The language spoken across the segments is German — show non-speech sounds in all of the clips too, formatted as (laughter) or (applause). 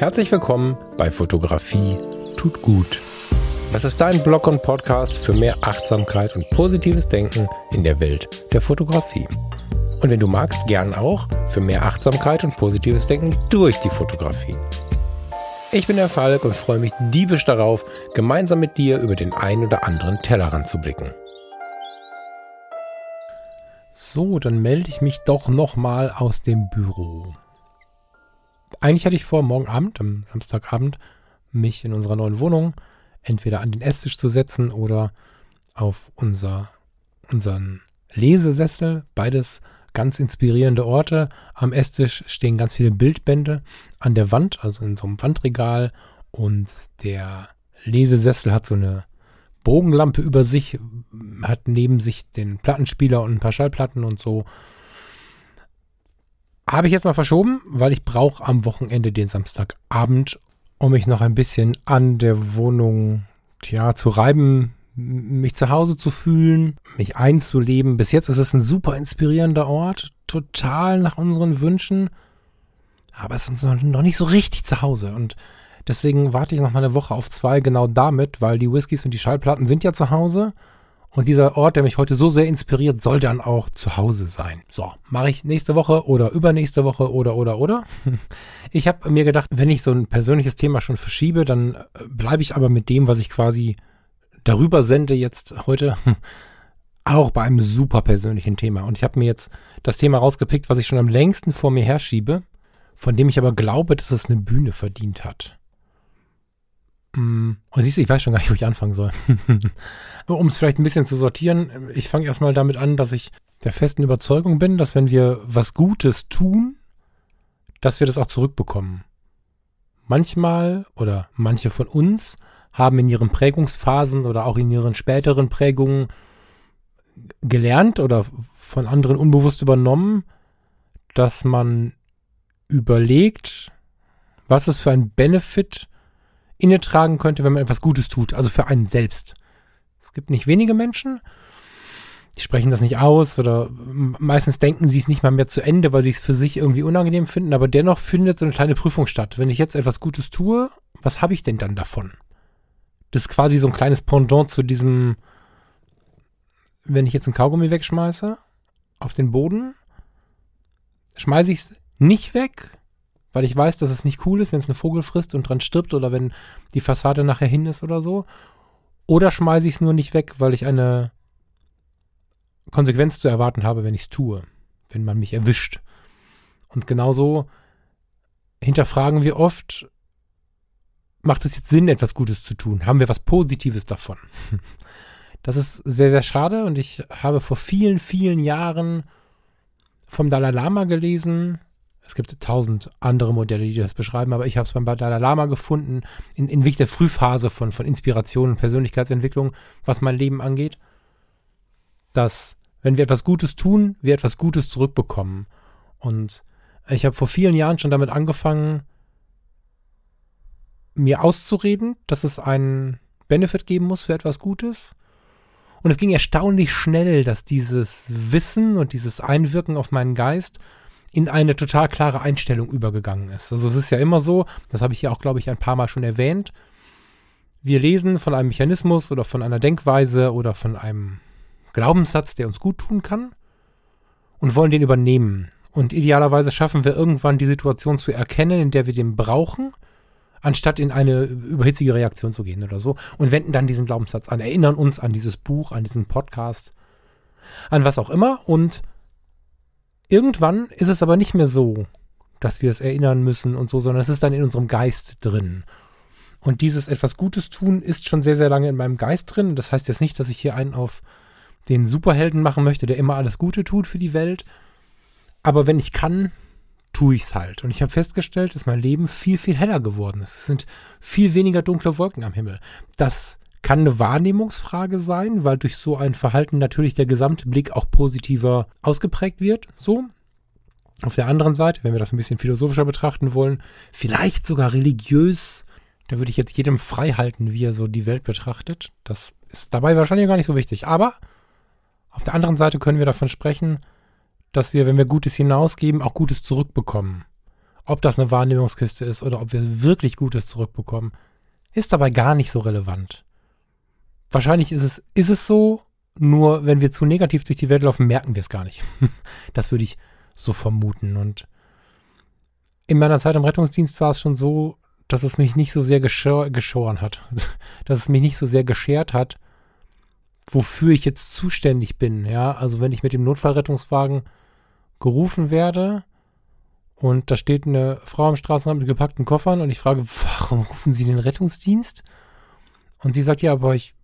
Herzlich willkommen bei Fotografie tut gut. Das ist dein Blog und Podcast für mehr Achtsamkeit und positives Denken in der Welt der Fotografie. Und wenn du magst, gern auch für mehr Achtsamkeit und positives Denken durch die Fotografie. Ich bin der Falk und freue mich diebisch darauf, gemeinsam mit dir über den ein oder anderen Tellerrand zu blicken. So, dann melde ich mich doch nochmal aus dem Büro. Eigentlich hatte ich vor, morgen Abend, am Samstagabend, mich in unserer neuen Wohnung entweder an den Esstisch zu setzen oder auf unser, unseren Lesesessel. Beides ganz inspirierende Orte. Am Esstisch stehen ganz viele Bildbände an der Wand, also in so einem Wandregal. Und der Lesesessel hat so eine Bogenlampe über sich, hat neben sich den Plattenspieler und ein paar Schallplatten und so. Habe ich jetzt mal verschoben, weil ich brauche am Wochenende den Samstagabend, um mich noch ein bisschen an der Wohnung ja, zu reiben, mich zu Hause zu fühlen, mich einzuleben. Bis jetzt ist es ein super inspirierender Ort, total nach unseren Wünschen, aber es ist noch nicht so richtig zu Hause und deswegen warte ich noch mal eine Woche auf zwei genau damit, weil die Whiskys und die Schallplatten sind ja zu Hause und dieser Ort, der mich heute so sehr inspiriert, soll dann auch zu Hause sein. So, mache ich nächste Woche oder übernächste Woche oder oder oder. (laughs) Ich habe mir gedacht, wenn ich so ein persönliches Thema schon verschiebe, dann äh, bleibe ich aber mit dem, was ich quasi darüber sende jetzt heute, (laughs) auch bei einem super persönlichen Thema. Und ich habe mir jetzt das Thema rausgepickt, was ich schon am längsten vor mir herschiebe, von dem ich aber glaube, dass es eine Bühne verdient hat. Mm, und siehst du, ich weiß schon gar nicht, wo ich anfangen soll. (laughs) um es vielleicht ein bisschen zu sortieren, ich fange erstmal damit an, dass ich der festen Überzeugung bin, dass wenn wir was Gutes tun, dass wir das auch zurückbekommen. Manchmal oder manche von uns haben in ihren Prägungsphasen oder auch in ihren späteren Prägungen gelernt oder von anderen unbewusst übernommen, dass man überlegt, was es für ein Benefit inne tragen könnte, wenn man etwas Gutes tut, also für einen selbst. Es gibt nicht wenige Menschen, die sprechen das nicht aus oder meistens denken sie es nicht mal mehr zu Ende, weil sie es für sich irgendwie unangenehm finden, aber dennoch findet so eine kleine Prüfung statt. Wenn ich jetzt etwas Gutes tue, was habe ich denn dann davon? Das ist quasi so ein kleines Pendant zu diesem, wenn ich jetzt ein Kaugummi wegschmeiße auf den Boden, schmeiße ich es nicht weg, weil ich weiß, dass es nicht cool ist, wenn es ein Vogel frisst und dran stirbt oder wenn die Fassade nachher hin ist oder so. Oder schmeiße ich es nur nicht weg, weil ich eine Konsequenz zu erwarten habe, wenn ich es tue, wenn man mich erwischt. Und genauso hinterfragen wir oft, macht es jetzt Sinn, etwas Gutes zu tun? Haben wir was Positives davon? (laughs) Das ist sehr, sehr schade und ich habe vor vielen, vielen Jahren vom Dalai Lama gelesen, es gibt tausend andere Modelle, die das beschreiben, aber ich habe es beim Dalai Lama gefunden, in, in wirklich der Frühphase von, von Inspiration und Persönlichkeitsentwicklung, was mein Leben angeht, dass wenn wir etwas Gutes tun, wir etwas Gutes zurückbekommen. Und ich habe vor vielen Jahren schon damit angefangen, mir auszureden, dass es einen Benefit geben muss für etwas Gutes. Und es ging erstaunlich schnell, dass dieses Wissen und dieses Einwirken auf meinen Geist in eine total klare Einstellung übergegangen ist. Also es ist ja immer so, das habe ich hier auch, glaube ich, ein paar Mal schon erwähnt, wir lesen von einem Mechanismus oder von einer Denkweise oder von einem Glaubenssatz, der uns gut tun kann und wollen den übernehmen. Und idealerweise schaffen wir irgendwann die Situation zu erkennen, in der wir den brauchen, anstatt in eine überhitzige Reaktion zu gehen oder so und wenden dann diesen Glaubenssatz an, erinnern uns an dieses Buch, an diesen Podcast, an was auch immer und Irgendwann ist es aber nicht mehr so, dass wir es erinnern müssen und so, sondern es ist dann in unserem Geist drin. Und dieses etwas Gutes tun ist schon sehr, sehr lange in meinem Geist drin. Das heißt jetzt nicht, dass ich hier einen auf den Superhelden machen möchte, der immer alles Gute tut für die Welt. Aber wenn ich kann, tue ich es halt. Und ich habe festgestellt, dass mein Leben viel, viel heller geworden ist. Es sind viel weniger dunkle Wolken am Himmel. Das kann eine Wahrnehmungsfrage sein, weil durch so ein Verhalten natürlich der gesamte Blick auch positiver ausgeprägt wird. So. Auf der anderen Seite, wenn wir das ein bisschen philosophischer betrachten wollen, vielleicht sogar religiös, da würde ich jetzt jedem frei halten, wie er so die Welt betrachtet. Das ist dabei wahrscheinlich gar nicht so wichtig. Aber auf der anderen Seite können wir davon sprechen, dass wir, wenn wir Gutes hinausgeben, auch Gutes zurückbekommen. ob das eine Wahrnehmungskiste ist oder ob wir wirklich Gutes zurückbekommen, ist dabei gar nicht so relevant. Wahrscheinlich ist es, ist es so, nur wenn wir zu negativ durch die Welt laufen, merken wir es gar nicht. (laughs) das würde ich so vermuten. Und in meiner Zeit im Rettungsdienst war es schon so, dass es mich nicht so sehr geschoren hat. (laughs) dass es mich nicht so sehr geschert hat, wofür ich jetzt zuständig bin. Ja, also wenn ich mit dem Notfallrettungswagen gerufen werde und da steht eine Frau am Straßenrand mit gepackten Koffern und ich frage, warum rufen Sie den Rettungsdienst? Und sie sagt, ja, aber ich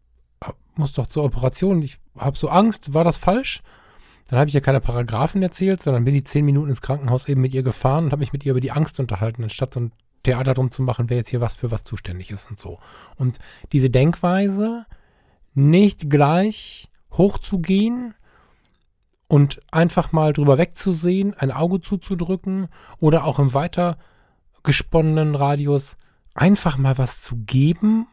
muss doch zur Operation, ich habe so Angst, war das falsch? Dann habe ich ja keine Paragraphen erzählt, sondern bin die zehn Minuten ins Krankenhaus eben mit ihr gefahren und habe mich mit ihr über die Angst unterhalten, anstatt so ein Theater drum zu machen, wer jetzt hier was für was zuständig ist und so. Und diese Denkweise, nicht gleich hochzugehen und einfach mal drüber wegzusehen, ein Auge zuzudrücken oder auch im weiter gesponnenen Radius einfach mal was zu geben,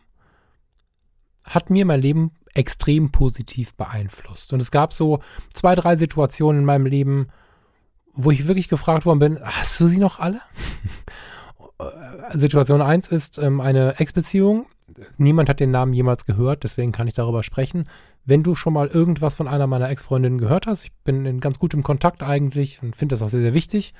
hat mir mein Leben extrem positiv beeinflusst. Und es gab so zwei, drei Situationen in meinem Leben, wo ich wirklich gefragt worden bin, hast du sie noch alle? (laughs) Situation 1 ist ähm, eine Ex-Beziehung. Niemand hat den Namen jemals gehört, deswegen kann ich darüber sprechen. Wenn du schon mal irgendwas von einer meiner Ex-Freundinnen gehört hast, ich bin in ganz gutem Kontakt eigentlich und finde das auch sehr, sehr wichtig,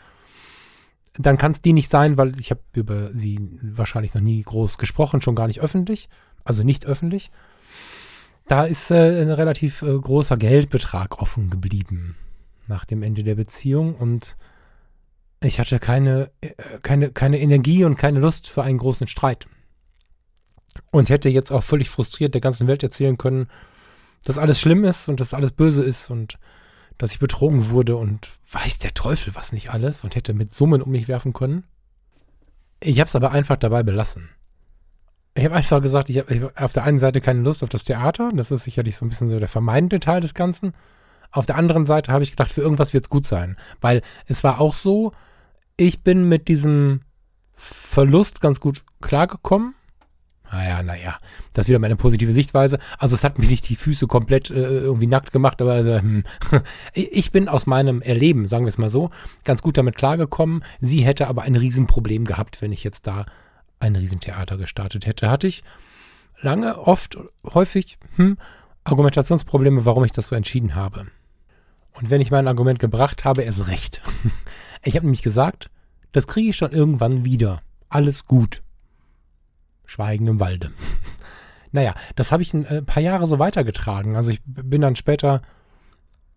dann kann es die nicht sein, weil ich habe über sie wahrscheinlich noch nie groß gesprochen, schon gar nicht öffentlich, also nicht öffentlich. Da ist äh, ein relativ äh, großer Geldbetrag offen geblieben nach dem Ende der Beziehung und ich hatte keine, äh, keine, keine Energie und keine Lust für einen großen Streit. Und hätte jetzt auch völlig frustriert der ganzen Welt erzählen können, dass alles schlimm ist und dass alles böse ist und dass ich betrogen wurde und weiß der Teufel was nicht alles und hätte mit Summen um mich werfen können. Ich habe es aber einfach dabei belassen. Ich habe einfach gesagt, ich habe auf der einen Seite keine Lust auf das Theater, das ist sicherlich so ein bisschen so der vermeidende Teil des Ganzen. Auf der anderen Seite habe ich gedacht, für irgendwas wird es gut sein, weil es war auch so, ich bin mit diesem Verlust ganz gut klargekommen. Naja, naja, das ist wieder meine positive Sichtweise. Also es hat mich nicht die Füße komplett äh, irgendwie nackt gemacht, aber äh, hm. (laughs) ich bin aus meinem Erleben, sagen wir es mal so, ganz gut damit klargekommen. Sie hätte aber ein Riesenproblem gehabt, wenn ich jetzt da ein Riesentheater gestartet hätte. Hatte ich lange, oft, häufig hm, Argumentationsprobleme, warum ich das so entschieden habe. Und wenn ich mein Argument gebracht habe, erst recht. (laughs) Ich habe nämlich gesagt, das kriege ich schon irgendwann wieder. Alles gut. Schweigen im Walde. naja, das habe ich ein äh, paar Jahre so weitergetragen. Also ich bin dann später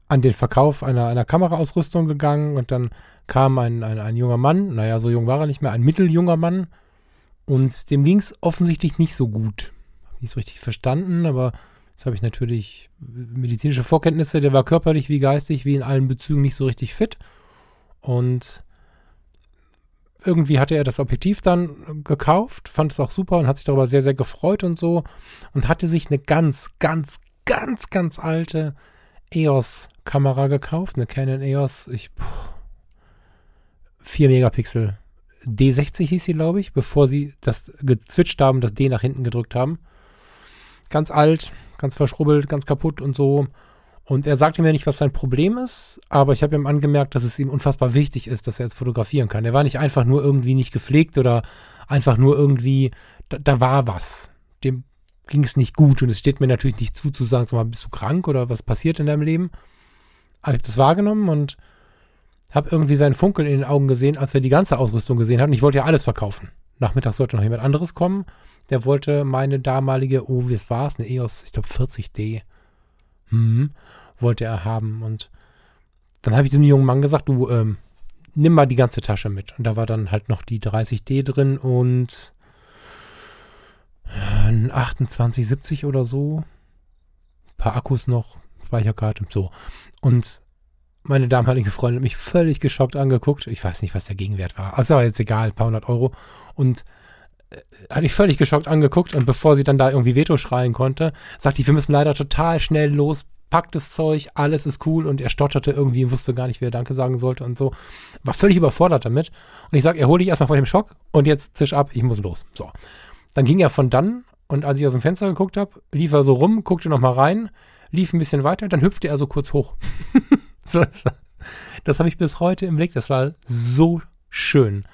an den Verkauf einer, einer Kameraausrüstung gegangen und dann kam ein, ein, ein junger Mann, naja, so jung war er nicht mehr, ein mitteljunger Mann und dem ging es offensichtlich nicht so gut. Habe nicht so richtig verstanden, aber jetzt habe ich natürlich medizinische Vorkenntnisse, der war körperlich wie geistig, wie in allen Bezügen nicht so richtig fit und irgendwie hatte er das Objektiv dann gekauft, fand es auch super und hat sich darüber sehr, sehr gefreut und so. Und hatte sich eine ganz, ganz, ganz, ganz alte EOS-Kamera gekauft. Eine Canon EOS, ich, 4 Megapixel. D60 hieß sie, glaube ich, bevor sie das gezwitscht haben, das D nach hinten gedrückt haben. Ganz alt, ganz verschrubbelt, ganz kaputt und so. Und er sagte mir nicht, was sein Problem ist, aber ich habe ihm angemerkt, dass es ihm unfassbar wichtig ist, dass er jetzt fotografieren kann. Er war nicht einfach nur irgendwie nicht gepflegt oder einfach nur irgendwie, da, da war was. Dem ging es nicht gut und es steht mir natürlich nicht zu, zu sagen, sag mal, bist du krank oder was passiert in deinem Leben? Aber ich habe das wahrgenommen und habe irgendwie seinen Funkeln in den Augen gesehen, als er die ganze Ausrüstung gesehen hat und ich wollte ja alles verkaufen. Nachmittags sollte noch jemand anderes kommen. Der wollte meine damalige, oh, wie war es, eine EOS, ich glaube 40D hm, wollte er haben. Und dann habe ich dem jungen Mann gesagt, du, ähm, nimm mal die ganze Tasche mit. Und da war dann halt noch die 30D drin und ein 2870 oder so. Ein paar Akkus noch, Speicherkarte, so. Und meine damalige Freundin hat mich völlig geschockt angeguckt. Ich weiß nicht, was der Gegenwert war. Also jetzt egal, ein paar hundert Euro. Und äh, hat mich völlig geschockt angeguckt und bevor sie dann da irgendwie Veto schreien konnte, sagte ich, wir müssen leider total schnell los, packt das Zeug, alles ist cool und er stotterte irgendwie, wusste gar nicht, wie er Danke sagen sollte und so. War völlig überfordert damit. Und ich sage, erhole dich erstmal von dem Schock und jetzt zisch ab, ich muss los. So. Dann ging er von dann und als ich aus dem Fenster geguckt habe, lief er so rum, guckte nochmal rein, lief ein bisschen weiter, dann hüpfte er so kurz hoch. (laughs) das habe ich bis heute im Blick, das war so schön.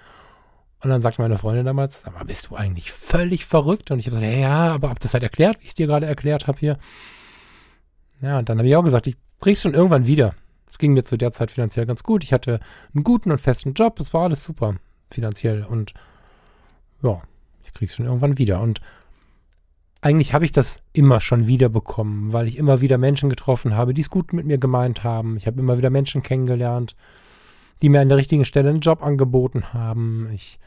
Und dann sagte meine Freundin damals, sag mal, bist du eigentlich völlig verrückt? Und ich habe gesagt, ja, aber hab das halt erklärt, wie ich es dir gerade erklärt habe hier. Ja, und dann habe ich auch gesagt, ich krieg's schon irgendwann wieder. Es ging mir zu der Zeit finanziell ganz gut. Ich hatte einen guten und festen Job. Es war alles super finanziell. Und ja, ich krieg's schon irgendwann wieder. Und eigentlich habe ich das immer schon wieder bekommen, weil ich immer wieder Menschen getroffen habe, die es gut mit mir gemeint haben. Ich habe immer wieder Menschen kennengelernt, die mir an der richtigen Stelle einen Job angeboten haben. Ich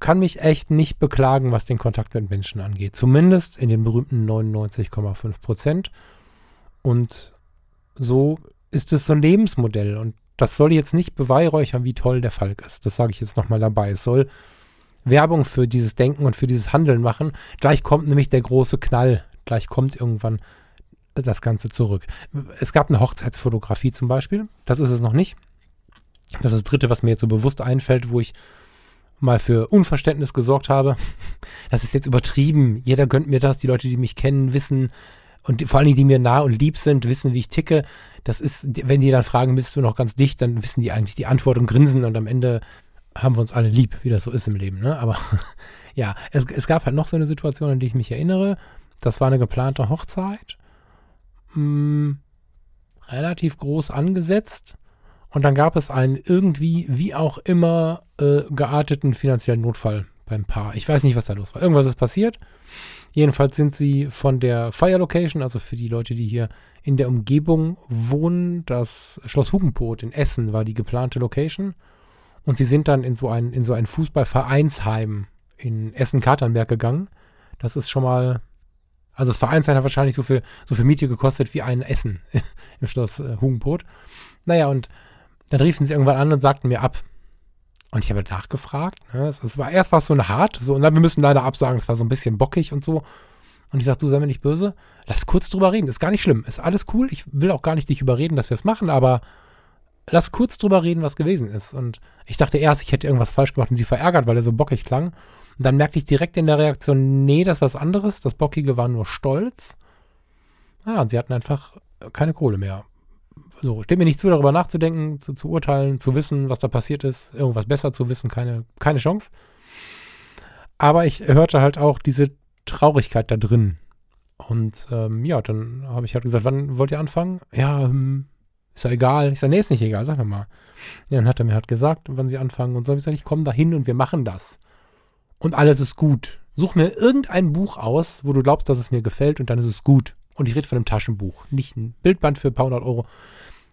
kann mich echt nicht beklagen, was den Kontakt mit Menschen angeht. Zumindest in den berühmten 99,5 Prozent. Und so ist es so ein Lebensmodell. Und das soll jetzt nicht beweihräuchern, wie toll der Falk ist. Das sage ich jetzt nochmal dabei. Es soll Werbung für dieses Denken und für dieses Handeln machen. Gleich kommt nämlich der große Knall. Gleich kommt irgendwann das Ganze zurück. Es gab eine Hochzeitsfotografie zum Beispiel. Das ist es noch nicht. Das ist das Dritte, was mir jetzt so bewusst einfällt, wo ich mal für Unverständnis gesorgt habe. Das ist jetzt übertrieben. Jeder gönnt mir das. Die Leute, die mich kennen, wissen und vor allem die, die mir nah und lieb sind, wissen, wie ich ticke. Das ist, wenn die dann fragen, bist du noch ganz dicht, dann wissen die eigentlich die Antwort und grinsen und am Ende haben wir uns alle lieb, wie das so ist im Leben. Ne? Aber (laughs) ja, es, es gab halt noch so eine Situation, an die ich mich erinnere. Das war eine geplante Hochzeit. Hm, relativ groß angesetzt. Und dann gab es einen irgendwie, wie auch immer, äh, gearteten finanziellen Notfall beim Paar. Ich weiß nicht, was da los war. Irgendwas ist passiert. Jedenfalls sind sie von der Fire Location, also für die Leute, die hier in der Umgebung wohnen, das Schloss Hugenpot in Essen war die geplante Location. Und sie sind dann in so ein, in so ein Fußballvereinsheim in Essen-Katernberg gegangen. Das ist schon mal, also das Vereinsheim hat wahrscheinlich so viel, so viel Miete gekostet wie ein Essen (laughs) im Schloss äh, Hugenpot. Naja, und dann riefen sie irgendwann an und sagten mir ab. Und ich habe nachgefragt. Ne? Es, war erst war es so eine hart, so, und dann, wir müssen leider absagen, es war so ein bisschen bockig und so. Und ich sage, du sei mir nicht böse, lass kurz drüber reden, ist gar nicht schlimm, ist alles cool. Ich will auch gar nicht dich überreden, dass wir es machen, aber lass kurz drüber reden, was gewesen ist. Und ich dachte erst, ich hätte irgendwas falsch gemacht und sie verärgert, weil er so bockig klang. Und dann merkte ich direkt in der Reaktion, nee, das ist was anderes. Das Bockige war nur Stolz. Ja, und sie hatten einfach keine Kohle mehr so, steht mir nicht zu, darüber nachzudenken, zu, zu urteilen, zu wissen, was da passiert ist, irgendwas besser zu wissen, keine, keine Chance. Aber ich hörte halt auch diese Traurigkeit da drin. Und ähm, ja, dann habe ich halt gesagt, wann wollt ihr anfangen? Ja, ähm, ist ja egal. Ich sage, nee, ist nicht egal, sag mal. Ja, dann hat er mir halt gesagt, wann sie anfangen. Und so habe ich gesagt, ich komme da hin und wir machen das. Und alles ist gut. Such mir irgendein Buch aus, wo du glaubst, dass es mir gefällt und dann ist es gut. Und ich rede von einem Taschenbuch, nicht ein Bildband für ein paar hundert Euro.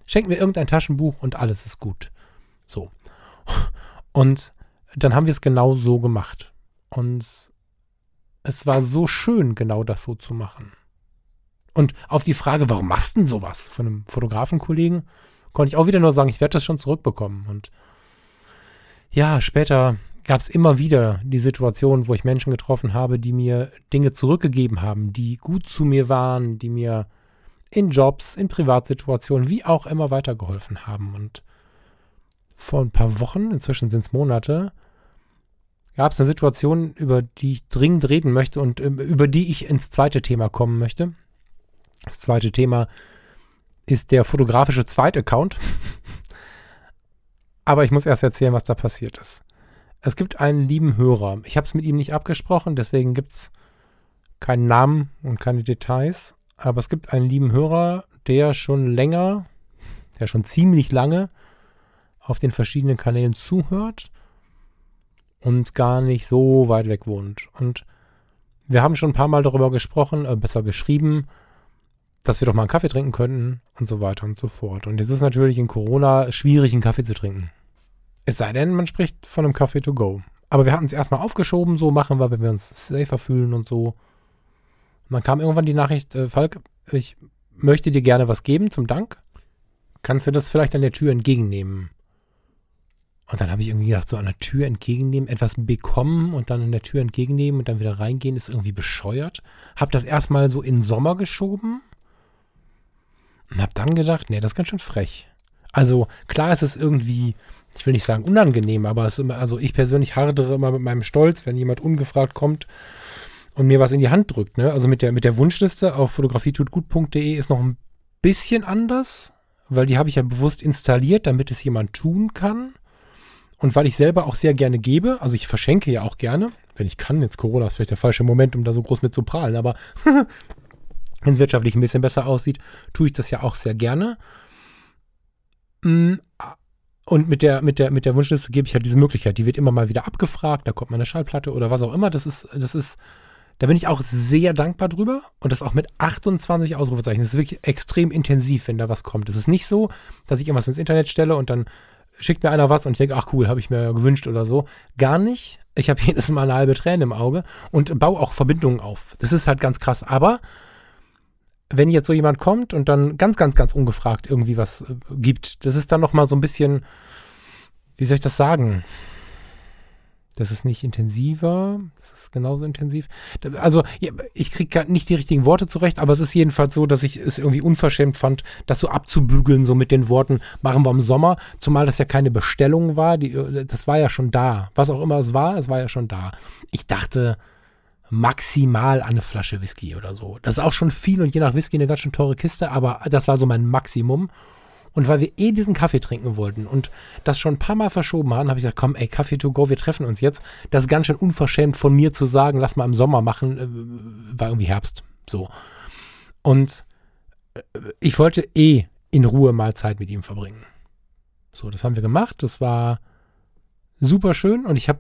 Schenk mir irgendein Taschenbuch und alles ist gut. So. Und dann haben wir es genau so gemacht. Und es war so schön, genau das so zu machen. Und auf die Frage, warum machst du denn sowas von einem Fotografenkollegen, konnte ich auch wieder nur sagen, ich werde das schon zurückbekommen. Und ja, später gab es immer wieder die Situation, wo ich Menschen getroffen habe, die mir Dinge zurückgegeben haben, die gut zu mir waren, die mir in Jobs, in Privatsituationen, wie auch immer weitergeholfen haben. Und vor ein paar Wochen, inzwischen sind es Monate, gab es eine Situation, über die ich dringend reden möchte und ähm, über die ich ins zweite Thema kommen möchte. Das zweite Thema ist der fotografische Zweitaccount. (laughs) Aber ich muss erst erzählen, was da passiert ist. Es gibt einen lieben Hörer. Ich habe es mit ihm nicht abgesprochen, deswegen gibt es keinen Namen und keine Details. Aber es gibt einen lieben Hörer, der schon länger, der schon ziemlich lange auf den verschiedenen Kanälen zuhört und gar nicht so weit weg wohnt. Und wir haben schon ein paar Mal darüber gesprochen, äh, besser geschrieben, dass wir doch mal einen Kaffee trinken könnten und so weiter und so fort. Und jetzt ist natürlich in Corona schwierig, einen Kaffee zu trinken. Es sei denn, man spricht von einem Kaffee to go. Aber wir hatten es erstmal aufgeschoben, so machen wir, wenn wir uns safer fühlen und so. Und dann kam irgendwann die Nachricht, äh, Falk, ich möchte dir gerne was geben zum Dank. Kannst du das vielleicht an der Tür entgegennehmen? Und dann habe ich irgendwie gedacht, so an der Tür entgegennehmen, etwas bekommen und dann an der Tür entgegennehmen und dann wieder reingehen, ist irgendwie bescheuert. Hab das erstmal so in Sommer geschoben und hab dann gedacht, nee, das ist ganz schön frech. Also klar ist es irgendwie, ich will nicht sagen unangenehm, aber es ist immer, also ich persönlich hardere immer mit meinem Stolz, wenn jemand ungefragt kommt und mir was in die Hand drückt. Ne? Also mit der, mit der Wunschliste auf fotografietutgut.de ist noch ein bisschen anders, weil die habe ich ja bewusst installiert, damit es jemand tun kann. und weil ich selber auch sehr gerne gebe, also ich verschenke ja auch gerne, wenn ich kann, jetzt Corona ist vielleicht der falsche Moment, um da so groß mit zu prahlen, aber (laughs) wenn es wirtschaftlich ein bisschen besser aussieht, tue ich das ja auch sehr gerne. Und mit der, mit der, mit der Wunschliste gebe ich halt diese Möglichkeit. Die wird immer mal wieder abgefragt, da kommt mal eine Schallplatte oder was auch immer. Das ist, das ist, da bin ich auch sehr dankbar drüber. Und das auch mit 28 Ausrufezeichen. Das ist wirklich extrem intensiv, wenn da was kommt. Es ist nicht so, dass ich irgendwas ins Internet stelle und dann schickt mir einer was und ich denke, ach cool, habe ich mir gewünscht oder so. Gar nicht. Ich habe (laughs) jedes Mal eine halbe Träne im Auge und baue auch Verbindungen auf. Das ist halt ganz krass. Aber wenn jetzt so jemand kommt und dann ganz, ganz, ganz ungefragt irgendwie was äh, gibt, das ist dann nochmal so ein bisschen, wie soll ich das sagen? Das ist nicht intensiver, das ist genauso intensiv. Also, ich kriege nicht die richtigen Worte zurecht, aber es ist jedenfalls so, dass ich es irgendwie unverschämt fand, das so abzubügeln, so mit den Worten, machen wir im Sommer, zumal das ja keine Bestellung war, die, äh, das war ja schon da. Was auch immer es war, es war ja schon da. Ich dachte, maximal eine Flasche Whisky oder so. Das ist auch schon viel und je nach Whisky eine ganz schön teure Kiste, aber das war so mein Maximum. Und weil wir eh diesen Kaffee trinken wollten und das schon ein paar Mal verschoben haben, habe ich gesagt, komm, ey, Kaffee to go, wir treffen uns jetzt. Das ist ganz schön unverschämt von mir zu sagen, lass mal im Sommer machen, äh, war irgendwie Herbst. So. Und äh, ich wollte eh in Ruhe mal Zeit mit ihm verbringen. So, das haben wir gemacht. Das war super schön und ich habe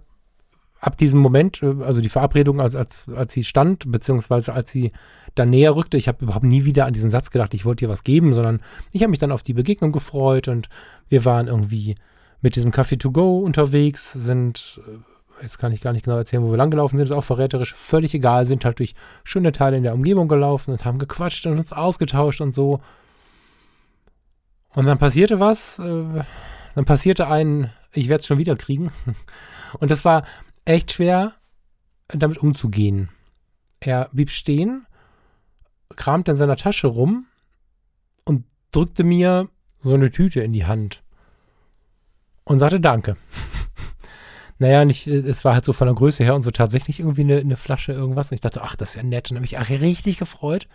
ab diesem Moment, äh, also die Verabredung, als, als, als sie stand, beziehungsweise als sie dann näher rückte, ich habe überhaupt nie wieder an diesen Satz gedacht, ich wollte ihr was geben, sondern ich habe mich dann auf die Begegnung gefreut und wir waren irgendwie mit diesem Café to go unterwegs, sind, äh, jetzt kann ich gar nicht genau erzählen, wo wir langgelaufen sind, ist auch verräterisch, völlig egal, sind halt durch schöne Teile in der Umgebung gelaufen und haben gequatscht und uns ausgetauscht und so. Und dann passierte was, äh, dann passierte ein, ich werde es schon wieder kriegen. (laughs) Und das war echt schwer, damit umzugehen. Er blieb stehen, kramte in seiner Tasche rum und drückte mir so eine Tüte in die Hand und sagte Danke. (laughs) naja, nicht, es war halt so von der Größe her und so tatsächlich irgendwie eine, eine Flasche irgendwas. Und ich dachte, ach, das ist ja nett. Und habe ich ach, richtig gefreut.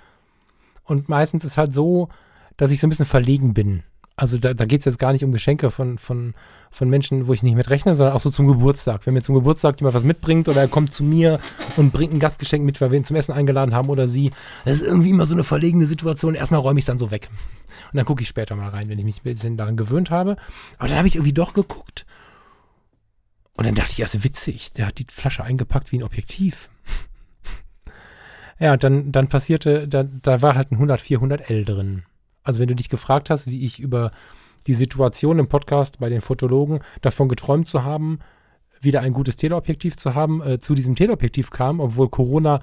Und meistens ist halt so, dass ich so ein bisschen verlegen bin also da, da geht es jetzt gar nicht um Geschenke von, von, von Menschen, wo ich nicht mit rechne, sondern auch so zum Geburtstag. Wenn mir zum Geburtstag jemand was mitbringt oder er kommt zu mir und bringt ein Gastgeschenk mit, weil wir ihn zum Essen eingeladen haben oder sie, das ist irgendwie immer so eine verlegene Situation. Erstmal räume ich es dann so weg. Und dann gucke ich später mal rein, wenn ich mich ein bisschen daran gewöhnt habe. Aber dann habe ich irgendwie doch geguckt. Und dann dachte ich, ist witzig. Der hat die Flasche eingepackt wie ein Objektiv. (laughs) ja, und dann, dann passierte, da, da war halt ein 100 400L drin. Also wenn du dich gefragt hast, wie ich über die Situation im Podcast bei den Fotologen davon geträumt zu haben, wieder ein gutes Teleobjektiv zu haben, äh, zu diesem Teleobjektiv kam, obwohl Corona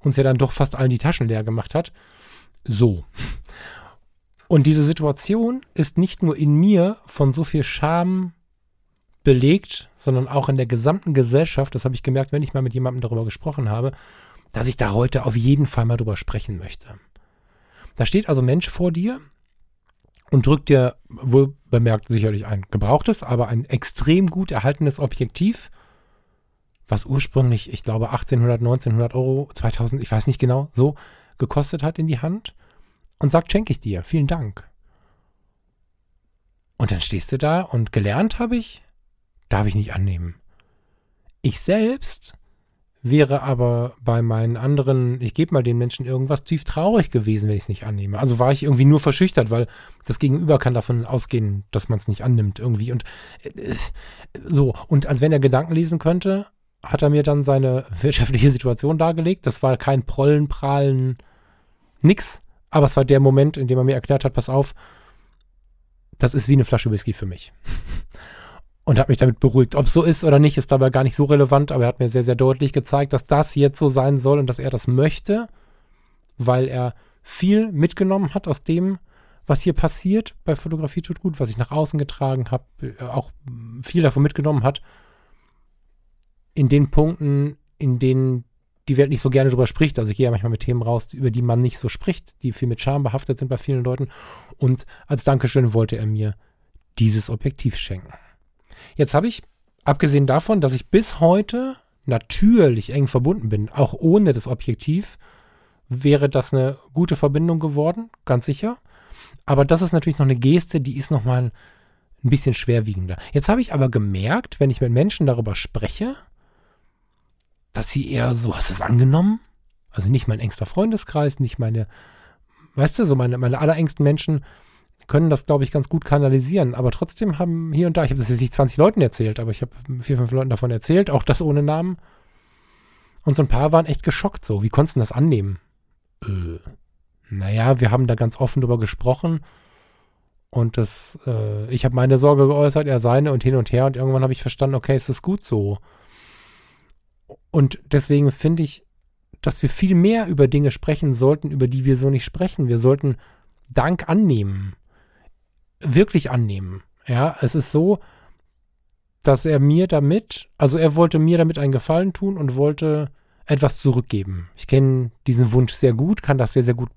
uns ja dann doch fast allen die Taschen leer gemacht hat. So. Und diese Situation ist nicht nur in mir von so viel Scham belegt, sondern auch in der gesamten Gesellschaft. Das habe ich gemerkt, wenn ich mal mit jemandem darüber gesprochen habe, dass ich da heute auf jeden Fall mal drüber sprechen möchte. Da steht also Mensch vor dir und drückt dir wohl bemerkt sicherlich ein gebrauchtes, aber ein extrem gut erhaltenes Objektiv, was ursprünglich, ich glaube, 1800, 1900 Euro, 2000, ich weiß nicht genau, so gekostet hat in die Hand und sagt, schenke ich dir, vielen Dank. Und dann stehst du da und gelernt habe ich, darf ich nicht annehmen. Ich selbst wäre aber bei meinen anderen, ich gebe mal den Menschen irgendwas, tief traurig gewesen, wenn ich es nicht annehme. Also war ich irgendwie nur verschüchtert, weil das Gegenüber kann davon ausgehen, dass man es nicht annimmt irgendwie. Und äh, so, und als wenn er Gedanken lesen könnte, hat er mir dann seine (laughs) wirtschaftliche Situation dargelegt. Das war kein Prollen, Prahlen, nix. Aber es war der Moment, in dem er mir erklärt hat, pass auf, das ist wie eine Flasche Whisky für mich (laughs) und hat mich damit beruhigt. Ob es so ist oder nicht, ist dabei gar nicht so relevant, aber er hat mir sehr, sehr deutlich gezeigt, dass das jetzt so sein soll und dass er das möchte, weil er viel mitgenommen hat aus dem, was hier passiert bei Fotografie tut gut, was ich nach außen getragen habe, äh, auch viel davon mitgenommen hat, in den Punkten, in denen die Welt nicht so gerne drüber spricht. Also ich gehe ja manchmal mit Themen raus, über die man nicht so spricht, die viel mit Scham behaftet sind bei vielen Leuten. Und als Dankeschön wollte er mir dieses Objektiv schenken. Jetzt habe ich, abgesehen davon, dass ich bis heute natürlich eng verbunden bin, auch ohne das Objektiv, wäre das eine gute Verbindung geworden, ganz sicher. Aber das ist natürlich noch eine Geste, die ist nochmal ein bisschen schwerwiegender. Jetzt habe ich aber gemerkt, wenn ich mit Menschen darüber spreche, dass sie eher so, hast du es angenommen? Also nicht mein engster Freundeskreis, nicht meine, weißt du, so meine, meine allerengsten Menschen können das, glaube ich, ganz gut kanalisieren. Aber trotzdem haben hier und da, ich habe das jetzt nicht 20 Leuten erzählt, aber ich habe vier, fünf Leuten davon erzählt, auch das ohne Namen. Und so ein paar waren echt geschockt so. Wie konntest du das annehmen? Äh, naja, wir haben da ganz offen drüber gesprochen. Und das, äh, ich habe meine Sorge geäußert, er seine und hin und her. Und irgendwann habe ich verstanden, okay, es ist gut so. Und deswegen finde ich, dass wir viel mehr über Dinge sprechen sollten, über die wir so nicht sprechen. Wir sollten Dank annehmen. Wirklich annehmen. Ja, es ist so, dass er mir damit, also er wollte mir damit einen Gefallen tun und wollte etwas zurückgeben. Ich kenne diesen Wunsch sehr gut, kann das sehr, sehr gut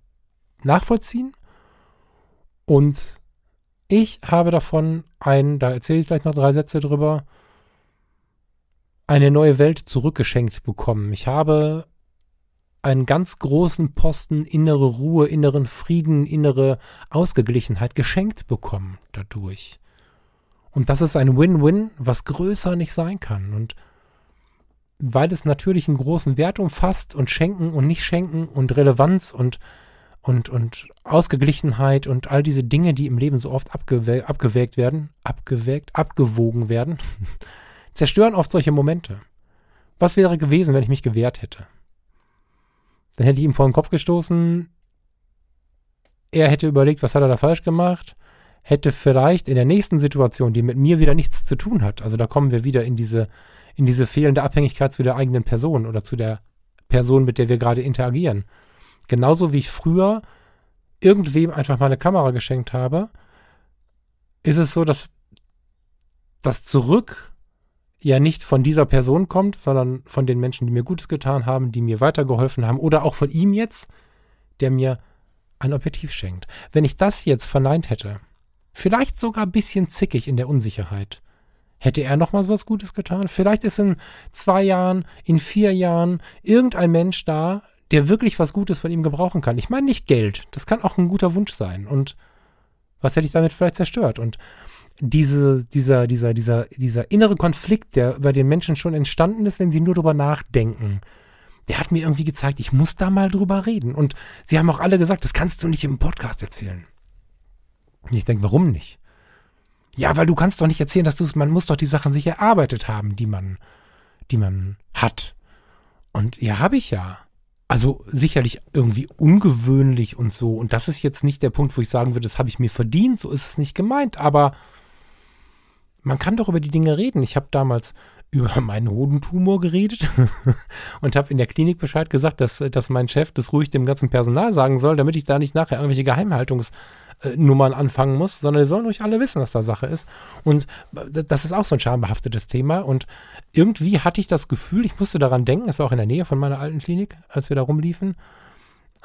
nachvollziehen. Und ich habe davon ein, da erzähle ich gleich noch drei Sätze drüber, eine neue Welt zurückgeschenkt bekommen. Ich habe einen ganz großen Posten innere Ruhe, inneren Frieden, innere Ausgeglichenheit geschenkt bekommen dadurch. Und das ist ein Win-Win, was größer nicht sein kann. Und weil es natürlich einen großen Wert umfasst und Schenken und Nicht-Schenken und Relevanz und, und, und Ausgeglichenheit und all diese Dinge, die im Leben so oft abgewä abgewägt werden, abgewägt, abgewogen werden, (laughs) zerstören oft solche Momente. Was wäre gewesen, wenn ich mich gewehrt hätte? Dann hätte ich ihm vor den Kopf gestoßen. Er hätte überlegt, was hat er da falsch gemacht? Hätte vielleicht in der nächsten Situation, die mit mir wieder nichts zu tun hat, also da kommen wir wieder in diese, in diese fehlende Abhängigkeit zu der eigenen Person oder zu der Person, mit der wir gerade interagieren. Genauso wie ich früher irgendwem einfach mal eine Kamera geschenkt habe, ist es so, dass das zurück ja nicht von dieser Person kommt, sondern von den Menschen, die mir Gutes getan haben, die mir weitergeholfen haben oder auch von ihm jetzt, der mir ein Objektiv schenkt. Wenn ich das jetzt verneint hätte, vielleicht sogar ein bisschen zickig in der Unsicherheit, hätte er noch mal was Gutes getan? Vielleicht ist in zwei Jahren, in vier Jahren irgendein Mensch da, der wirklich was Gutes von ihm gebrauchen kann. Ich meine nicht Geld, das kann auch ein guter Wunsch sein. Und was hätte ich damit vielleicht zerstört? Und diese, dieser, dieser, dieser, dieser innere Konflikt, der bei den Menschen schon entstanden ist, wenn sie nur drüber nachdenken, der hat mir irgendwie gezeigt, ich muss da mal drüber reden. Und sie haben auch alle gesagt, das kannst du nicht im Podcast erzählen. Und ich denke, warum nicht? Ja, weil du kannst doch nicht erzählen, dass du es, man muss doch die Sachen sich erarbeitet haben, die man, die man hat. Und ja, habe ich ja. Also sicherlich irgendwie ungewöhnlich und so. Und das ist jetzt nicht der Punkt, wo ich sagen würde, das habe ich mir verdient. So ist es nicht gemeint. Aber man kann doch über die Dinge reden. Ich habe damals über (laughs) meinen Hodentumor geredet (laughs) und habe in der Klinik Bescheid gesagt, dass, dass mein Chef das ruhig dem ganzen Personal sagen soll, damit ich da nicht nachher irgendwelche Geheimhaltungsnummern anfangen muss, sondern die sollen ruhig alle wissen, was da Sache ist. Und das ist auch so ein schambehaftetes Thema. Und irgendwie hatte ich das Gefühl, ich musste daran denken, es war auch in der Nähe von meiner alten Klinik, als wir da rumliefen.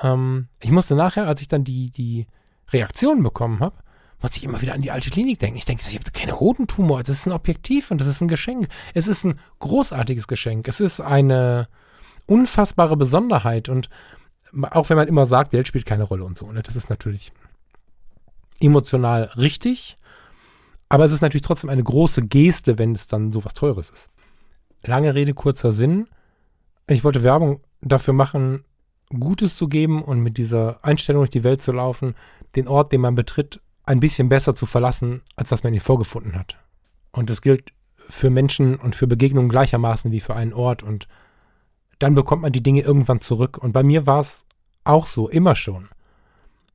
Ähm, ich musste nachher, als ich dann die, die Reaktion bekommen habe, muss ich immer wieder an die alte Klinik denken. Ich denke, ich habe keine Hodentumor. Das ist ein Objektiv und das ist ein Geschenk. Es ist ein großartiges Geschenk. Es ist eine unfassbare Besonderheit. Und auch wenn man immer sagt, Geld spielt keine Rolle und so, ne, das ist natürlich emotional richtig. Aber es ist natürlich trotzdem eine große Geste, wenn es dann so was Teures ist. Lange Rede, kurzer Sinn. Ich wollte Werbung dafür machen, Gutes zu geben und mit dieser Einstellung durch die Welt zu laufen, den Ort, den man betritt, ein bisschen besser zu verlassen, als dass man ihn vorgefunden hat. Und das gilt für Menschen und für Begegnungen gleichermaßen wie für einen Ort. Und dann bekommt man die Dinge irgendwann zurück. Und bei mir war es auch so, immer schon.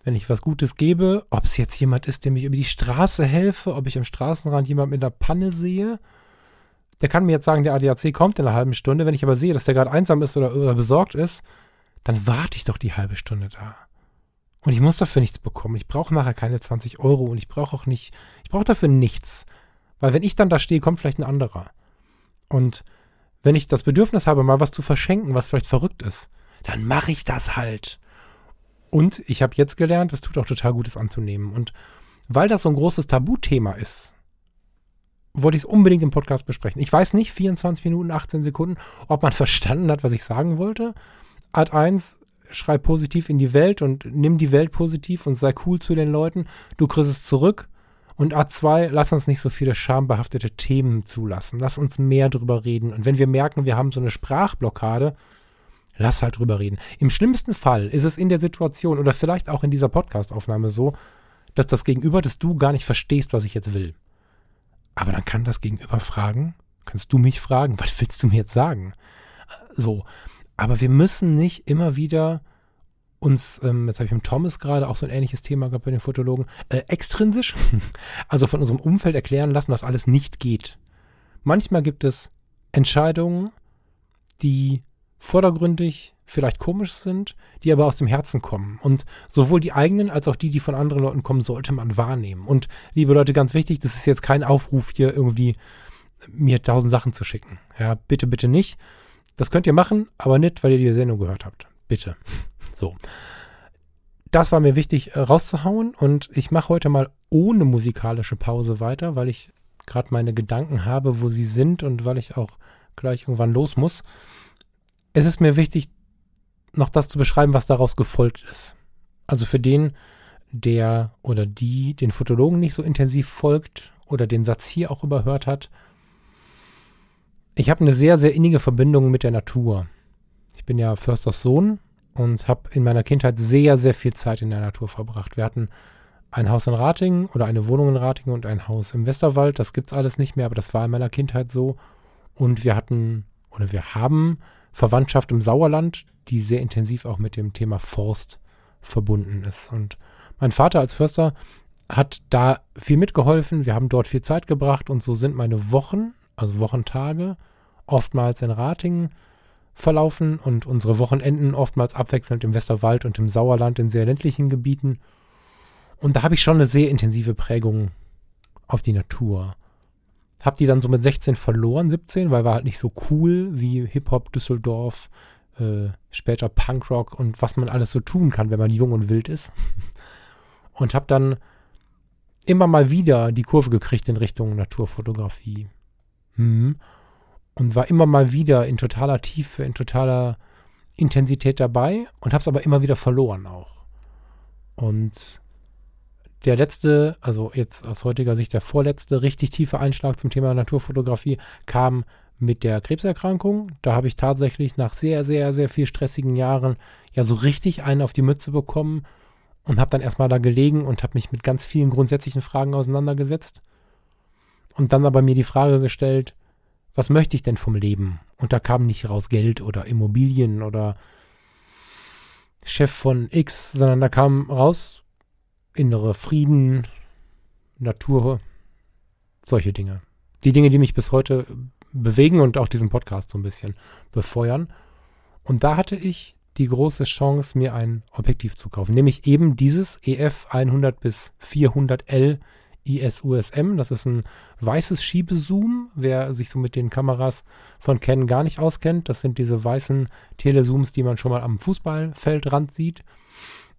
Wenn ich was Gutes gebe, ob es jetzt jemand ist, der mich über die Straße helfe, ob ich am Straßenrand jemand mit einer Panne sehe, der kann mir jetzt sagen, der ADAC kommt in einer halben Stunde. Wenn ich aber sehe, dass der gerade einsam ist oder, oder besorgt ist, dann warte ich doch die halbe Stunde da. Und ich muss dafür nichts bekommen. Ich brauche nachher keine 20 Euro und ich brauche auch nicht, ich brauche dafür nichts. Weil wenn ich dann da stehe, kommt vielleicht ein anderer. Und wenn ich das Bedürfnis habe, mal was zu verschenken, was vielleicht verrückt ist, dann mache ich das halt. Und ich habe jetzt gelernt, es tut auch total gut, es anzunehmen. Und weil das so ein großes Tabuthema ist, wollte ich es unbedingt im Podcast besprechen. Ich weiß nicht, 24 Minuten, 18 Sekunden, ob man (laughs) verstanden hat, was ich sagen wollte. Art 1, schreib positiv in die Welt und nimm die Welt positiv und sei cool zu den Leuten. Du kriegst es zurück. Und A2, lass uns nicht so viele schambehaftete Themen zulassen. Lass uns mehr drüber reden. Und wenn wir merken, wir haben so eine Sprachblockade, lass halt drüber reden. Im schlimmsten Fall ist es in der Situation oder vielleicht auch in dieser Podcastaufnahme so, dass das Gegenüber, dass du gar nicht verstehst, was ich jetzt will. Aber dann kann das Gegenüber fragen, kannst du mich fragen, was willst du mir jetzt sagen? So. Aber wir müssen nicht immer wieder uns, ähm, jetzt habe ich mit Thomas gerade auch so ein ähnliches Thema gehabt bei den Fotologen, äh, extrinsisch, (laughs) also von unserem Umfeld erklären lassen, was alles nicht geht. Manchmal gibt es Entscheidungen, die vordergründig vielleicht komisch sind, die aber aus dem Herzen kommen. Und sowohl die eigenen als auch die, die von anderen Leuten kommen, sollte man wahrnehmen. Und liebe Leute, ganz wichtig, das ist jetzt kein Aufruf hier irgendwie mir tausend Sachen zu schicken. Ja, bitte, bitte nicht. Das könnt ihr machen, aber nicht, weil ihr die Sendung gehört habt. Bitte. (laughs) So. Das war mir wichtig äh, rauszuhauen und ich mache heute mal ohne musikalische Pause weiter, weil ich gerade meine Gedanken habe, wo sie sind und weil ich auch gleich irgendwann los muss. Es ist mir wichtig, noch das zu beschreiben, was daraus gefolgt ist. Also für den, der oder die den Fotologen nicht so intensiv folgt oder den Satz hier auch überhört hat. Ich habe eine sehr, sehr innige Verbindung mit der Natur. Ich bin ja Försters Sohn und habe in meiner Kindheit sehr, sehr viel Zeit in der Natur verbracht. Wir hatten ein Haus in Ratingen oder eine Wohnung in Ratingen und ein Haus im Westerwald. Das gibt es alles nicht mehr, aber das war in meiner Kindheit so. Und wir hatten oder wir haben Verwandtschaft im Sauerland, die sehr intensiv auch mit dem Thema Forst verbunden ist. Und mein Vater als Förster hat da viel mitgeholfen. Wir haben dort viel Zeit gebracht und so sind meine Wochen, also Wochentage, oftmals in Ratingen verlaufen und unsere Wochenenden oftmals abwechselnd im Westerwald und im Sauerland in sehr ländlichen Gebieten. Und da habe ich schon eine sehr intensive Prägung auf die Natur. Hab die dann so mit 16 verloren, 17, weil war halt nicht so cool wie Hip-Hop, Düsseldorf, äh, später Punkrock und was man alles so tun kann, wenn man jung und wild ist. (laughs) Und habe dann immer mal wieder die Kurve gekriegt in Richtung Naturfotografie. Hm und war immer mal wieder in totaler Tiefe, in totaler Intensität dabei und habe es aber immer wieder verloren auch. Und der letzte, also jetzt aus heutiger Sicht der vorletzte richtig tiefe Einschlag zum Thema Naturfotografie kam mit der Krebserkrankung. Da habe ich tatsächlich nach sehr, sehr, sehr viel stressigen Jahren ja so richtig einen auf die Mütze bekommen und habe dann erstmal da gelegen und habe mich mit ganz vielen grundsätzlichen Fragen auseinandergesetzt. Und dann aber mir die Frage gestellt, was möchte ich denn vom Leben? Und da kam nicht raus Geld oder Immobilien oder Chef von X, sondern da kam raus innere Frieden, Natur, solche Dinge. Die Dinge, die mich bis heute bewegen und auch diesen Podcast so ein bisschen befeuern. Und da hatte ich die große Chance, mir ein Objektiv zu kaufen, nämlich eben dieses EF 100 bis 400L ISUSM. Das ist ein weißes Schiebezoom. Wer sich so mit den Kameras von Canon gar nicht auskennt, das sind diese weißen Telezooms, die man schon mal am Fußballfeldrand sieht.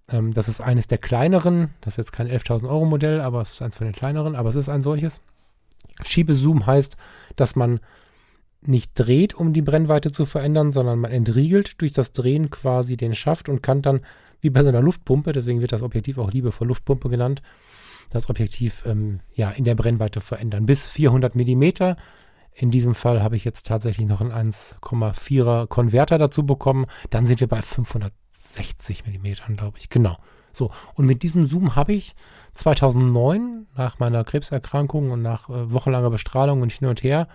Ähm, das ist eines der kleineren. Das ist jetzt kein 11.000 Euro Modell, aber es ist eins von den kleineren. Aber es ist ein solches. Schiebezoom heißt, dass man nicht dreht, um die Brennweite zu verändern, sondern man entriegelt durch das Drehen quasi den Schaft und kann dann, wie bei so einer Luftpumpe, deswegen wird das Objektiv auch liebevoll Luftpumpe genannt, das Objektiv ähm, ja, in der Brennweite verändern. Bis 400 Millimeter. In diesem Fall habe ich jetzt tatsächlich noch einen 1,4er Konverter dazu bekommen. Dann sind wir bei 560 Millimetern, glaube ich. Genau. So, und mit diesem Zoom habe ich 2009 nach meiner Krebserkrankung und nach äh, wochenlanger Bestrahlung und hin und her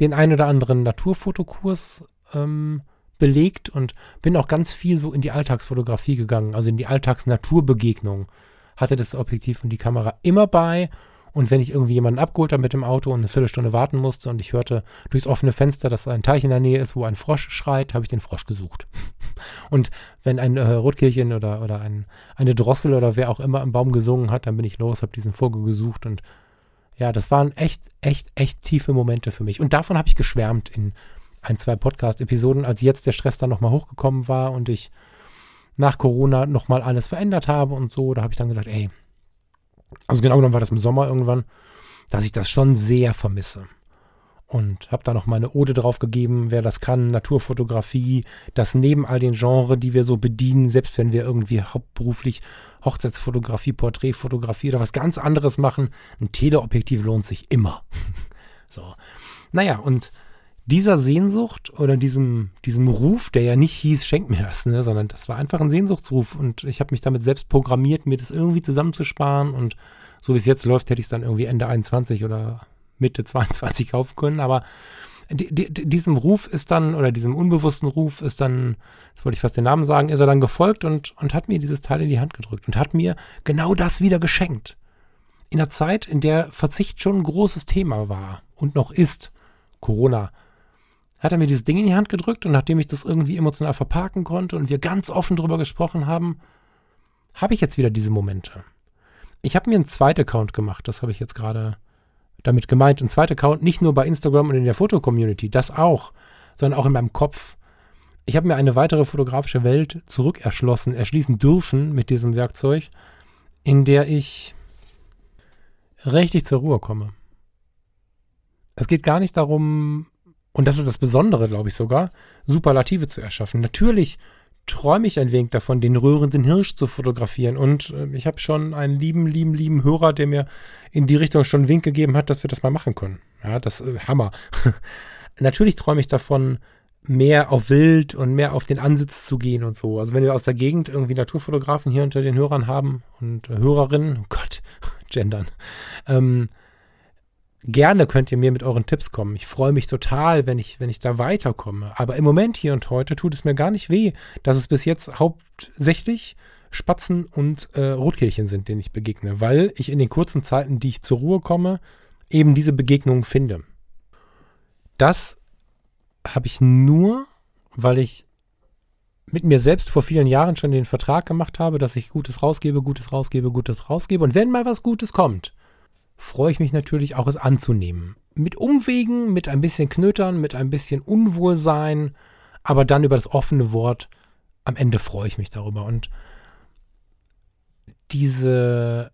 den ein oder anderen Naturfotokurs ähm, belegt und bin auch ganz viel so in die Alltagsfotografie gegangen, also in die Alltagsnaturbegegnung hatte das Objektiv und die Kamera immer bei. Und wenn ich irgendwie jemanden abgeholt habe mit dem Auto und eine Viertelstunde warten musste und ich hörte durchs offene Fenster, dass ein Teich in der Nähe ist, wo ein Frosch schreit, habe ich den Frosch gesucht. (laughs) und wenn ein äh, Rotkehlchen oder, oder ein, eine Drossel oder wer auch immer im Baum gesungen hat, dann bin ich los, habe diesen Vogel gesucht und ja, das waren echt, echt, echt tiefe Momente für mich. Und davon habe ich geschwärmt in ein, zwei Podcast-Episoden, als jetzt der Stress dann nochmal hochgekommen war und ich nach Corona nochmal alles verändert habe und so. Da habe ich dann gesagt, ey, also genau genommen war das im Sommer irgendwann, dass ich das schon sehr vermisse. und habe da noch meine Ode drauf gegeben, wer das kann, Naturfotografie, das neben all den Genres, die wir so bedienen, selbst wenn wir irgendwie hauptberuflich Hochzeitsfotografie, Porträtfotografie oder was ganz anderes machen, ein Teleobjektiv lohnt sich immer. (laughs) so. Naja, und dieser Sehnsucht oder diesem, diesem Ruf, der ja nicht hieß, schenk mir das, ne, sondern das war einfach ein Sehnsuchtsruf und ich habe mich damit selbst programmiert, mir das irgendwie zusammenzusparen und so wie es jetzt läuft, hätte ich es dann irgendwie Ende 21 oder Mitte 22 kaufen können, aber die, die, diesem Ruf ist dann, oder diesem unbewussten Ruf ist dann, jetzt wollte ich fast den Namen sagen, ist er dann gefolgt und, und hat mir dieses Teil in die Hand gedrückt und hat mir genau das wieder geschenkt. In einer Zeit, in der Verzicht schon ein großes Thema war und noch ist, Corona, hat er mir dieses Ding in die Hand gedrückt und nachdem ich das irgendwie emotional verparken konnte und wir ganz offen drüber gesprochen haben, habe ich jetzt wieder diese Momente. Ich habe mir einen zweiten Account gemacht, das habe ich jetzt gerade damit gemeint. Ein zweiter Account nicht nur bei Instagram und in der Fotocommunity, das auch, sondern auch in meinem Kopf. Ich habe mir eine weitere fotografische Welt zurückerschlossen, erschließen dürfen mit diesem Werkzeug, in der ich richtig zur Ruhe komme. Es geht gar nicht darum, und das ist das Besondere, glaube ich sogar, Superlative zu erschaffen. Natürlich träume ich ein wenig davon, den rührenden Hirsch zu fotografieren. Und äh, ich habe schon einen lieben, lieben, lieben Hörer, der mir in die Richtung schon einen Wink gegeben hat, dass wir das mal machen können. Ja, das äh, Hammer. (laughs) Natürlich träume ich davon, mehr auf Wild und mehr auf den Ansitz zu gehen und so. Also wenn wir aus der Gegend irgendwie Naturfotografen hier unter den Hörern haben und äh, Hörerinnen, oh Gott, (laughs) gendern, ähm, gerne könnt ihr mir mit euren Tipps kommen. Ich freue mich total, wenn ich, wenn ich da weiterkomme. Aber im Moment hier und heute tut es mir gar nicht weh, dass es bis jetzt hauptsächlich Spatzen und äh, Rotkehlchen sind, denen ich begegne, weil ich in den kurzen Zeiten, die ich zur Ruhe komme, eben diese Begegnungen finde. Das habe ich nur, weil ich mit mir selbst vor vielen Jahren schon den Vertrag gemacht habe, dass ich Gutes rausgebe, Gutes rausgebe, Gutes rausgebe. Und wenn mal was Gutes kommt, freue ich mich natürlich auch, es anzunehmen. Mit Umwegen, mit ein bisschen Knötern, mit ein bisschen Unwohlsein, aber dann über das offene Wort. Am Ende freue ich mich darüber. Und diese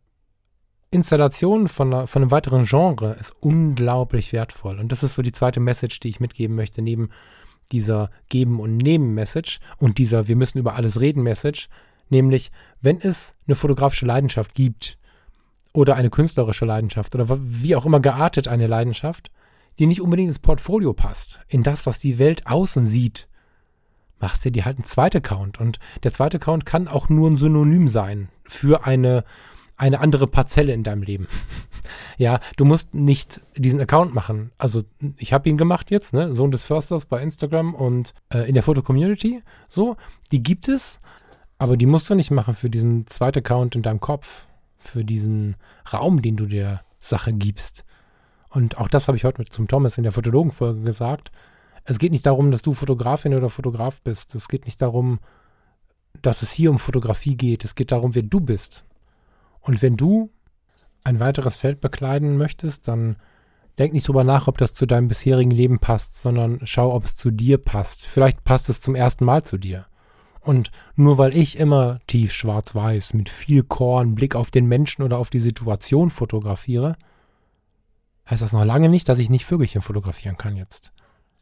Installation von, von einem weiteren Genre ist unglaublich wertvoll. Und das ist so die zweite Message, die ich mitgeben möchte, neben dieser Geben- und Nehmen-Message und dieser Wir müssen über alles reden-Message. Nämlich, wenn es eine fotografische Leidenschaft gibt, oder eine künstlerische Leidenschaft oder wie auch immer geartet eine Leidenschaft, die nicht unbedingt ins Portfolio passt, in das, was die Welt außen sieht, machst du dir halt einen zweiten Account. Und der zweite Account kann auch nur ein Synonym sein für eine, eine andere Parzelle in deinem Leben. (laughs) ja, du musst nicht diesen Account machen. Also ich habe ihn gemacht jetzt, ne? Sohn des Försters bei Instagram und äh, in der Foto-Community. So, die gibt es, aber die musst du nicht machen für diesen zweiten Account in deinem Kopf für diesen Raum, den du der Sache gibst. Und auch das habe ich heute mit zum Thomas in der Fotologenfolge gesagt. Es geht nicht darum, dass du Fotografin oder Fotograf bist. Es geht nicht darum, dass es hier um Fotografie geht. Es geht darum, wer du bist. Und wenn du ein weiteres Feld bekleiden möchtest, dann denk nicht drüber nach, ob das zu deinem bisherigen Leben passt, sondern schau, ob es zu dir passt. Vielleicht passt es zum ersten Mal zu dir. Und nur weil ich immer tief schwarz-weiß mit viel Korn, Blick auf den Menschen oder auf die Situation fotografiere, heißt das noch lange nicht, dass ich nicht Vögelchen fotografieren kann jetzt.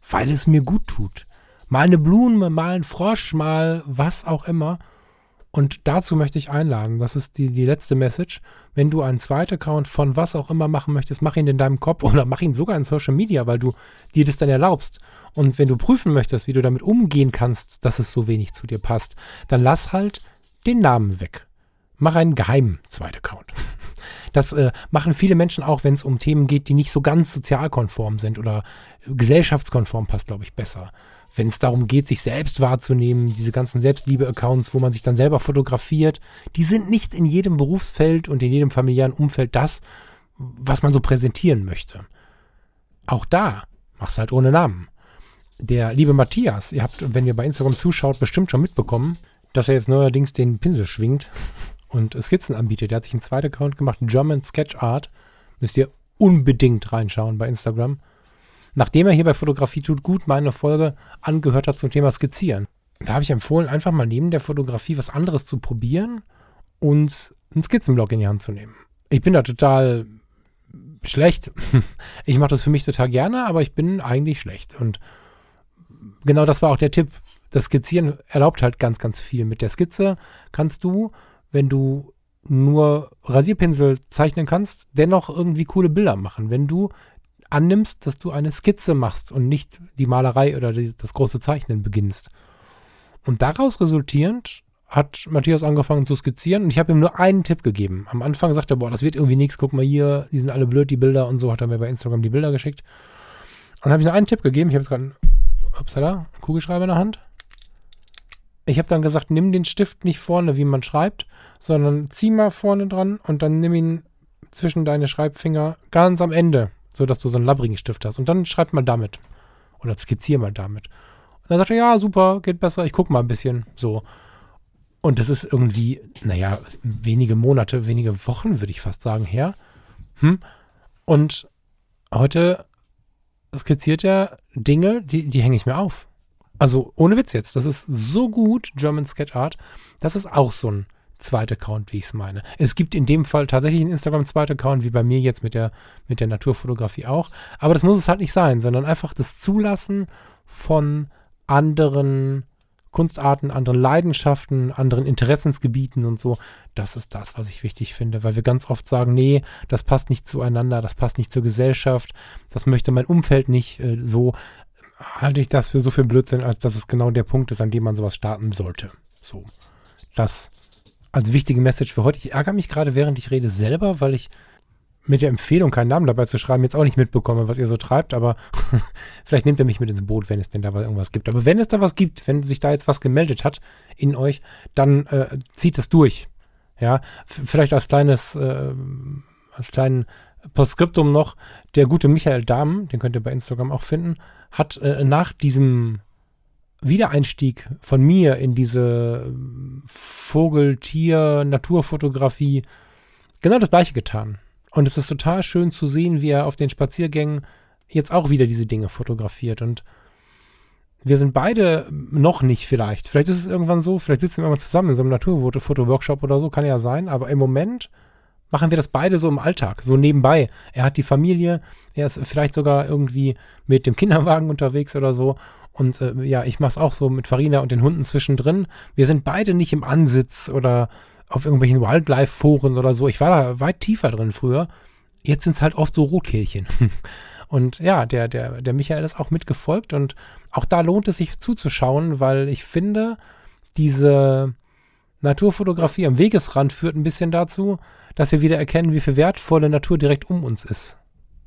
Weil es mir gut tut. Mal eine Blume, mal ein Frosch, mal was auch immer. Und dazu möchte ich einladen. Das ist die, die letzte Message. Wenn du einen zweiten Account von was auch immer machen möchtest, mach ihn in deinem Kopf oder mach ihn sogar in Social Media, weil du dir das dann erlaubst. Und wenn du prüfen möchtest, wie du damit umgehen kannst, dass es so wenig zu dir passt, dann lass halt den Namen weg. Mach einen geheimen zweiten Account. (laughs) Das äh, machen viele Menschen auch, wenn es um Themen geht, die nicht so ganz sozialkonform sind oder gesellschaftskonform passt, glaube ich, besser. Wenn es darum geht, sich selbst wahrzunehmen, diese ganzen Selbstliebe-Accounts, wo man sich dann selber fotografiert, die sind nicht in jedem Berufsfeld und in jedem familiären Umfeld das, was man so präsentieren möchte. Auch da mach's halt ohne Namen der liebe Matthias, ihr habt, wenn ihr bei Instagram zuschaut, bestimmt schon mitbekommen, dass er jetzt neuerdings den Pinsel schwingt und Skizzen anbietet. Der hat sich einen zweiten Account gemacht, German Sketch Art. Müsst ihr unbedingt reinschauen bei Instagram. Nachdem er hier bei Fotografie tut gut meine Folge angehört hat zum Thema Skizzieren. Da habe ich empfohlen, einfach mal neben der Fotografie was anderes zu probieren und einen Skizzenblock in die Hand zu nehmen. Ich bin da total schlecht. (laughs) Ich mache das für mich total gerne, aber ich bin eigentlich schlecht. Und genau das war auch der Tipp. Das Skizzieren erlaubt halt ganz, ganz viel. Mit der Skizze kannst du, wenn du nur Rasierpinsel zeichnen kannst, dennoch irgendwie coole Bilder machen. Wenn du annimmst, dass du eine Skizze machst und nicht die Malerei oder die, das große Zeichnen beginnst. Und daraus resultierend hat Matthias angefangen zu skizzieren und ich habe ihm nur einen Tipp gegeben. Am Anfang sagte er, boah, das wird irgendwie nichts, guck mal hier, die sind alle blöd, die Bilder und so, hat er mir bei Instagram die Bilder geschickt. Und habe ich nur einen Tipp gegeben, ich habe jetzt gerade einen Kugelschreiber in der Hand. Ich habe dann gesagt, nimm den Stift nicht vorne, wie man schreibt, sondern zieh mal vorne dran und dann nimm ihn zwischen deine Schreibfinger ganz am Ende, sodass du so einen labbrigen Stift hast. Und dann schreib mal damit. Oder skizzier mal damit. Und dann sagt er, ja, super, geht besser, ich guck mal ein bisschen. So. Und das ist irgendwie, naja, wenige Monate, wenige Wochen, würde ich fast sagen, her. Hm? Und heute skizziert er Dinge, die, die hänge ich mir auf. Also ohne Witz jetzt, das ist so gut, German Sketch Art. Das ist auch so ein zweiter Account, wie ich es meine. Es gibt in dem Fall tatsächlich einen Instagram-zweiter Account, wie bei mir jetzt mit der, mit der Naturfotografie auch. Aber das muss es halt nicht sein, sondern einfach das Zulassen von anderen Kunstarten, anderen Leidenschaften, anderen Interessensgebieten und so. Das ist das, was ich wichtig finde, weil wir ganz oft sagen, nee, das passt nicht zueinander, das passt nicht zur Gesellschaft, das möchte mein Umfeld nicht äh, so. Halte ich das für so viel Blödsinn, als dass es genau der Punkt ist, an dem man sowas starten sollte. So. Das als wichtige Message für heute. Ich ärgere mich gerade, während ich rede, selber, weil ich mit der Empfehlung, keinen Namen dabei zu schreiben, jetzt auch nicht mitbekomme, was ihr so treibt, aber (laughs) vielleicht nehmt ihr mich mit ins Boot, wenn es denn da irgendwas gibt. Aber wenn es da was gibt, wenn sich da jetzt was gemeldet hat in euch, dann äh, zieht es durch. Ja, vielleicht als kleines, äh, als kleinen Postskriptum noch, der gute Michael Dahm, den könnt ihr bei Instagram auch finden, hat äh, nach diesem Wiedereinstieg von mir in diese Vogel-, Tier-, Naturfotografie genau das gleiche getan. Und es ist total schön zu sehen, wie er auf den Spaziergängen jetzt auch wieder diese Dinge fotografiert. Und wir sind beide noch nicht vielleicht. Vielleicht ist es irgendwann so, vielleicht sitzen wir irgendwann zusammen in so einem Naturfoto-Workshop oder so, kann ja sein. Aber im Moment machen wir das beide so im Alltag, so nebenbei. Er hat die Familie, er ist vielleicht sogar irgendwie mit dem Kinderwagen (laughs) unterwegs oder so. Und äh, ja, ich mache es auch so mit Farina und den Hunden zwischendrin. Wir sind beide nicht im Ansitz oder auf irgendwelchen Wildlife-Foren oder so. Ich war da weit tiefer drin früher. Jetzt sind es halt oft so Rotkehlchen. (laughs) Und ja, der, der, der Michael ist auch mitgefolgt und auch da lohnt es sich zuzuschauen, weil ich finde, diese Naturfotografie am Wegesrand führt ein bisschen dazu, dass wir wieder erkennen, wie viel wertvolle Natur direkt um uns ist.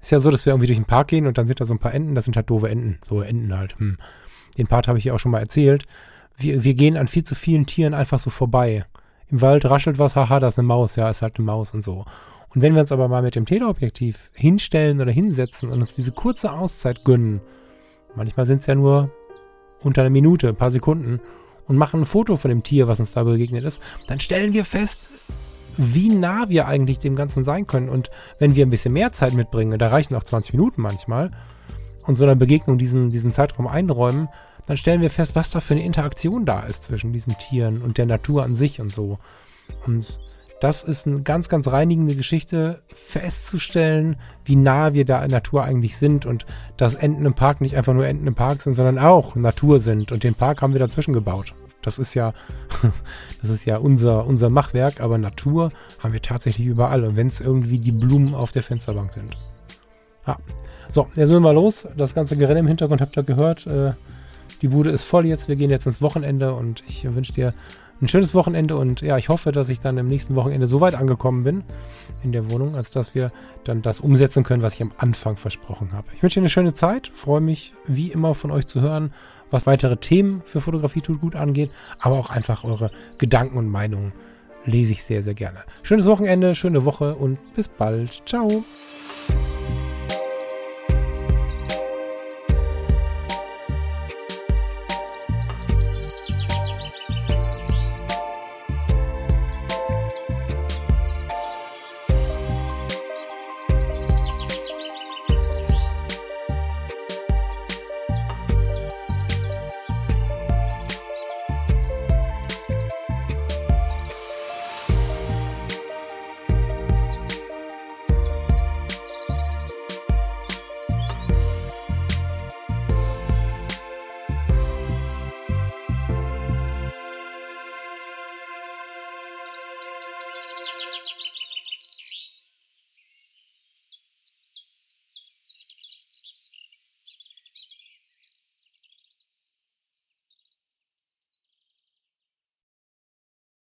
Ist ja so, dass wir irgendwie durch den Park gehen und dann sind da so ein paar Enten, das sind halt doofe Enten, so Enten halt. Hm. Den Part habe ich ja auch schon mal erzählt. Wir, wir gehen an viel zu vielen Tieren einfach so vorbei im Wald raschelt was, haha, das ist eine Maus, ja, ist halt eine Maus und so. Und wenn wir uns aber mal mit dem Teleobjektiv hinstellen oder hinsetzen und uns diese kurze Auszeit gönnen, manchmal sind es ja nur unter einer Minute, ein paar Sekunden, und machen ein Foto von dem Tier, was uns da begegnet ist, dann stellen wir fest, wie nah wir eigentlich dem Ganzen sein können. Und wenn wir ein bisschen mehr Zeit mitbringen, da reichen auch 20 Minuten manchmal, und so einer Begegnung diesen, diesen Zeitraum einräumen, dann stellen wir fest, was da für eine Interaktion da ist zwischen diesen Tieren und der Natur an sich und so. Und das ist eine ganz, ganz reinigende Geschichte, festzustellen, wie nah wir da in Natur eigentlich sind und dass Enten im Park nicht einfach nur Enten im Park sind, sondern auch Natur sind. Und den Park haben wir dazwischen gebaut. Das ist ja, (laughs) das ist ja unser, unser Machwerk, aber Natur haben wir tatsächlich überall. Und wenn es irgendwie die Blumen auf der Fensterbank sind. Ja. So, jetzt müssen wir los. Das ganze Gerenne im Hintergrund habt ihr gehört. Äh, die Bude ist voll jetzt. Wir gehen jetzt ins Wochenende und ich wünsche dir ein schönes Wochenende und ja, ich hoffe, dass ich dann im nächsten Wochenende so weit angekommen bin in der Wohnung, als dass wir dann das umsetzen können, was ich am Anfang versprochen habe. Ich wünsche dir eine schöne Zeit, freue mich wie immer von euch zu hören, was weitere Themen für Fotografie tut gut angeht, aber auch einfach eure Gedanken und Meinungen lese ich sehr, sehr gerne. Schönes Wochenende, schöne Woche und bis bald. Ciao.